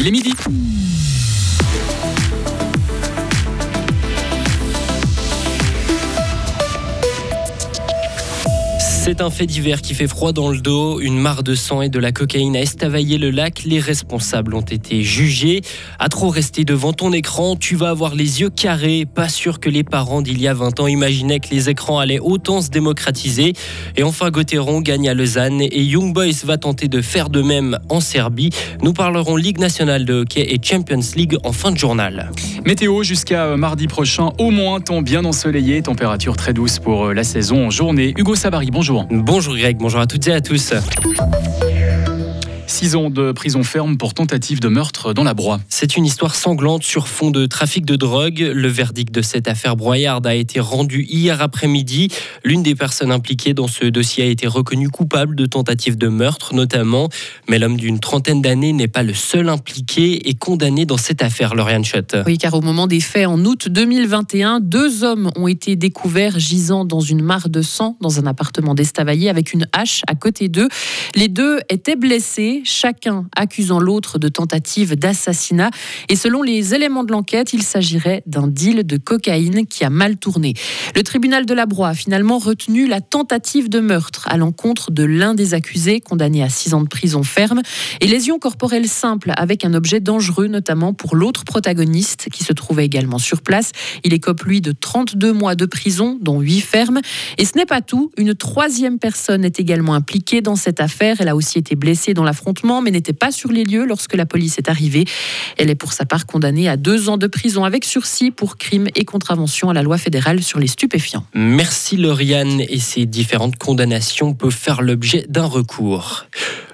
Il est midi. C'est un fait divers qui fait froid dans le dos. Une mare de sang et de la cocaïne a estavaillé le lac. Les responsables ont été jugés. À trop rester devant ton écran, tu vas avoir les yeux carrés. Pas sûr que les parents d'il y a 20 ans imaginaient que les écrans allaient autant se démocratiser. Et enfin, Gauthieron gagne à Lausanne et Young Boys va tenter de faire de même en Serbie. Nous parlerons Ligue nationale de hockey et Champions League en fin de journal. Météo jusqu'à mardi prochain, au moins temps bien ensoleillé, température très douce pour euh, la saison en journée. Hugo Sabari, bonjour. Bonjour Greg, bonjour à toutes et à tous. Six ans de prison ferme pour tentative de meurtre dans la Broye. C'est une histoire sanglante sur fond de trafic de drogue. Le verdict de cette affaire broyarde a été rendu hier après-midi. L'une des personnes impliquées dans ce dossier a été reconnue coupable de tentative de meurtre notamment. Mais l'homme d'une trentaine d'années n'est pas le seul impliqué et condamné dans cette affaire, Lauriane Schott. Oui, car au moment des faits, en août 2021, deux hommes ont été découverts gisant dans une mare de sang dans un appartement d'Estavayer avec une hache à côté d'eux. Les deux étaient blessés chacun accusant l'autre de tentative d'assassinat. Et selon les éléments de l'enquête, il s'agirait d'un deal de cocaïne qui a mal tourné. Le tribunal de la Broye a finalement retenu la tentative de meurtre à l'encontre de l'un des accusés, condamné à six ans de prison ferme, et lésions corporelles simples avec un objet dangereux, notamment pour l'autre protagoniste qui se trouvait également sur place. Il écope, lui, de 32 mois de prison, dont 8 fermes. Et ce n'est pas tout. Une troisième personne est également impliquée dans cette affaire. Elle a aussi été blessée dans l'affrontement mais n'était pas sur les lieux lorsque la police est arrivée. Elle est pour sa part condamnée à deux ans de prison avec sursis pour crime et contravention à la loi fédérale sur les stupéfiants. Merci Lauriane et ces différentes condamnations peuvent faire l'objet d'un recours.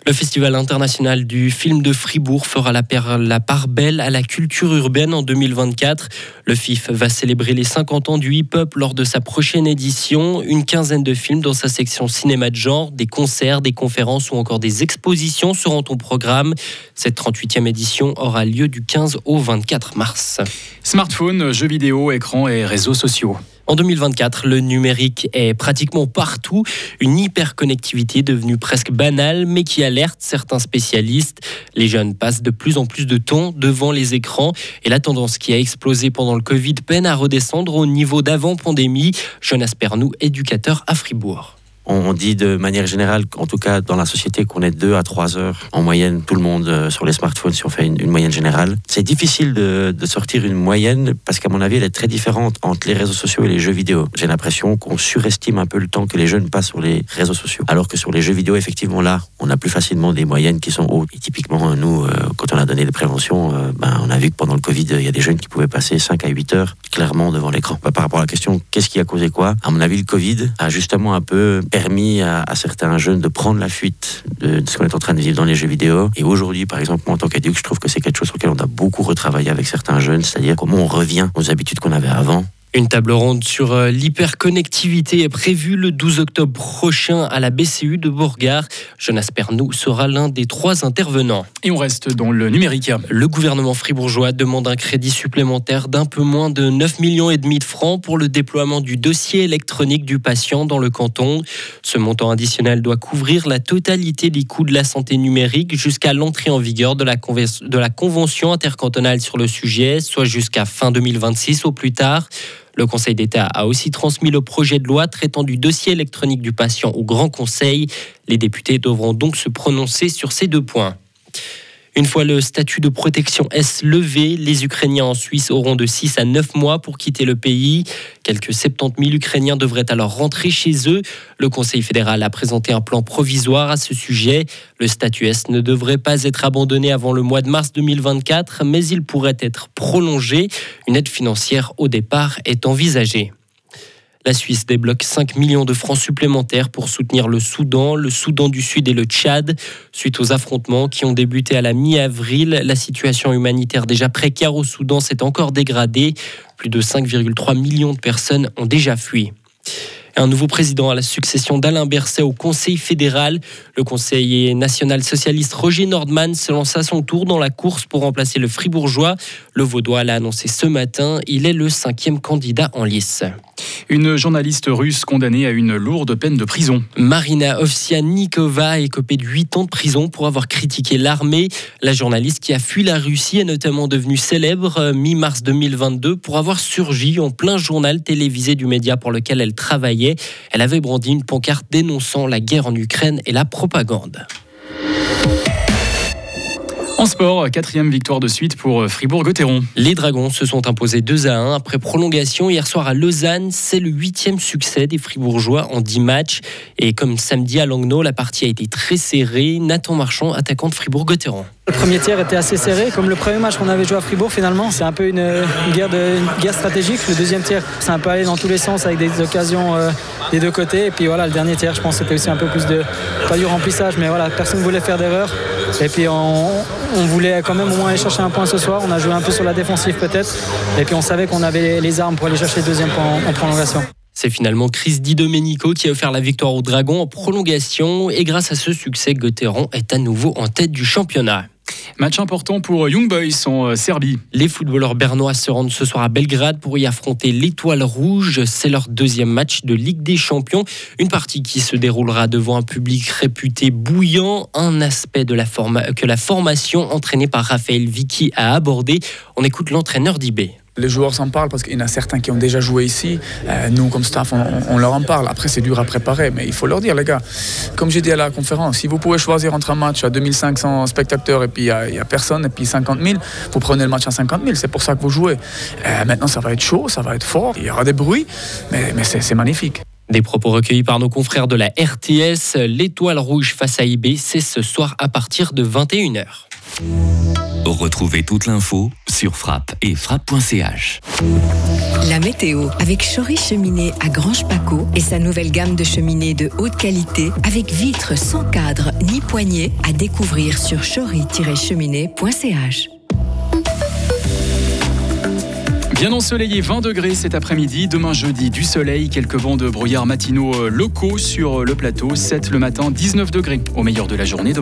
Le Festival international du film de Fribourg fera la, part belle à la culture urbaine en 2024. Le FIF va célébrer les 50 ans du hip-hop lors de sa prochaine édition. Une quinzaine de films dans sa section cinéma de genre, des concerts, des conférences ou encore des expositions seront au programme. Cette 38e édition aura lieu du 15 au 24 mars. Smartphone, jeux vidéo, écran et réseaux sociaux. En 2024, le numérique est pratiquement partout, une hyperconnectivité devenue presque banale, mais qui alerte certains spécialistes. Les jeunes passent de plus en plus de temps devant les écrans et la tendance qui a explosé pendant le Covid peine à redescendre au niveau d'avant pandémie. Jonas Pernou, éducateur à Fribourg. On dit de manière générale, en tout cas dans la société, qu'on est deux à trois heures en moyenne, tout le monde euh, sur les smartphones, si on fait une, moyenne générale. C'est difficile de, sortir une moyenne parce qu'à mon avis, elle est très différente entre les réseaux sociaux et les jeux vidéo. J'ai l'impression qu'on surestime un peu le temps que les jeunes passent sur les réseaux sociaux. Alors que sur les jeux vidéo, effectivement, là, on a plus facilement des moyennes qui sont hautes. Et typiquement, nous, euh, quand on a donné les préventions, euh, ben, on a vu que pendant le Covid, il y a des jeunes qui pouvaient passer 5 à 8 heures clairement devant l'écran. Par rapport à la question, qu'est-ce qui a causé quoi? À mon avis, le Covid a justement un peu permis à, certains jeunes de prendre la fuite de, ce qu'on est en train de vivre dans les jeux vidéo. Et aujourd'hui, par exemple, moi en tant qu'adulte, je trouve que c'est quelque chose sur lequel on a beaucoup retravaillé avec certains jeunes, c'est-à-dire comment on revient aux habitudes qu'on avait avant une table ronde sur euh, l'hyperconnectivité est prévue le 12 octobre prochain à la BCU de Bourgard. Jonas Pernou sera l'un des trois intervenants. Et on reste dans le numérique. Le gouvernement fribourgeois demande un crédit supplémentaire d'un peu moins de 9 millions et demi de francs pour le déploiement du dossier électronique du patient dans le canton. Ce montant additionnel doit couvrir la totalité des coûts de la santé numérique jusqu'à l'entrée en vigueur de la, de la convention intercantonale sur le sujet, soit jusqu'à fin 2026 au plus tard. Le Conseil d'État a aussi transmis le projet de loi traitant du dossier électronique du patient au Grand Conseil. Les députés devront donc se prononcer sur ces deux points. Une fois le statut de protection S levé, les Ukrainiens en Suisse auront de 6 à 9 mois pour quitter le pays. Quelques 70 000 Ukrainiens devraient alors rentrer chez eux. Le Conseil fédéral a présenté un plan provisoire à ce sujet. Le statut S ne devrait pas être abandonné avant le mois de mars 2024, mais il pourrait être prolongé. Une aide financière au départ est envisagée. La Suisse débloque 5 millions de francs supplémentaires pour soutenir le Soudan, le Soudan du Sud et le Tchad. Suite aux affrontements qui ont débuté à la mi-avril, la situation humanitaire déjà précaire au Soudan s'est encore dégradée. Plus de 5,3 millions de personnes ont déjà fui. Un nouveau président à la succession d'Alain Berset au Conseil fédéral. Le conseiller national socialiste Roger Nordman se lance à son tour dans la course pour remplacer le fribourgeois. Le Vaudois l'a annoncé ce matin. Il est le cinquième candidat en lice. Une journaliste russe condamnée à une lourde peine de prison. Marina Ovsianikova a écopé de 8 ans de prison pour avoir critiqué l'armée. La journaliste qui a fui la Russie est notamment devenue célèbre euh, mi-mars 2022 pour avoir surgi en plein journal télévisé du média pour lequel elle travaillait. Elle avait brandi une pancarte dénonçant la guerre en Ukraine et la propagande. En quatrième victoire de suite pour euh, Fribourg-Gotteron. Les Dragons se sont imposés 2 à 1 après prolongation hier soir à Lausanne. C'est le huitième succès des Fribourgeois en 10 matchs. Et comme samedi à Langnau, la partie a été très serrée. Nathan Marchand, attaquant de Fribourg-Gotteron. Le premier tiers était assez serré, comme le premier match qu'on avait joué à Fribourg finalement. C'est un peu une, guerre, stratégique. Le deuxième tiers, c'est un peu allé dans tous les sens avec des occasions euh, des deux côtés. Et puis voilà, le dernier tiers, je pense c'était aussi un peu plus de, pas du remplissage, mais voilà, personne ne voulait faire d'erreur. Et puis on, voulait quand même au moins aller chercher un point ce soir. On a joué un peu sur la défensive peut-être. Et puis on savait qu'on avait les armes pour aller chercher le deuxième point en, prolongation. C'est finalement Chris Di Domenico qui a offert la victoire aux Dragons en prolongation. Et grâce à ce succès, Gauthieron est à nouveau en tête du championnat. Match important pour Young Boys en euh, Serbie. Les footballeurs bernois se rendent ce soir à Belgrade pour y affronter l'Étoile Rouge. C'est leur deuxième match de Ligue des Champions. Une partie qui se déroulera devant un public réputé bouillant. Un aspect de la que la formation entraînée par Raphaël Vicky a abordé. On écoute l'entraîneur d'IB. Les joueurs s'en parlent parce qu'il y en a certains qui ont déjà joué ici. Euh, nous, comme staff, on, leur en parle. Après, c'est dur à préparer, mais il faut leur dire, les gars. Comme j'ai dit à la conférence, si vous pouvez choisir entre un match à 2500 spectateurs et puis il n'y a, personne, et puis 50 000, vous prenez le match à 50 000. C'est pour ça que vous jouez. Euh, maintenant, ça va être chaud, ça va être fort. Il y aura des bruits, mais, mais c'est magnifique. Des propos recueillis par nos confrères de la RTS. L'étoile rouge face à IB, c'est ce soir à partir de 21h. Retrouvez toute l'info sur frappe et frappe.ch. La météo avec Chory Cheminée à Grange Paco et sa nouvelle gamme de cheminées de haute qualité avec vitres sans cadre ni poignée à découvrir sur chory-cheminée.ch. Bien ensoleillé, 20 degrés cet après-midi. Demain jeudi, du soleil, quelques vents de brouillard matinaux euh, locaux sur le plateau. 7 le matin, 19 degrés au meilleur de la journée. Demain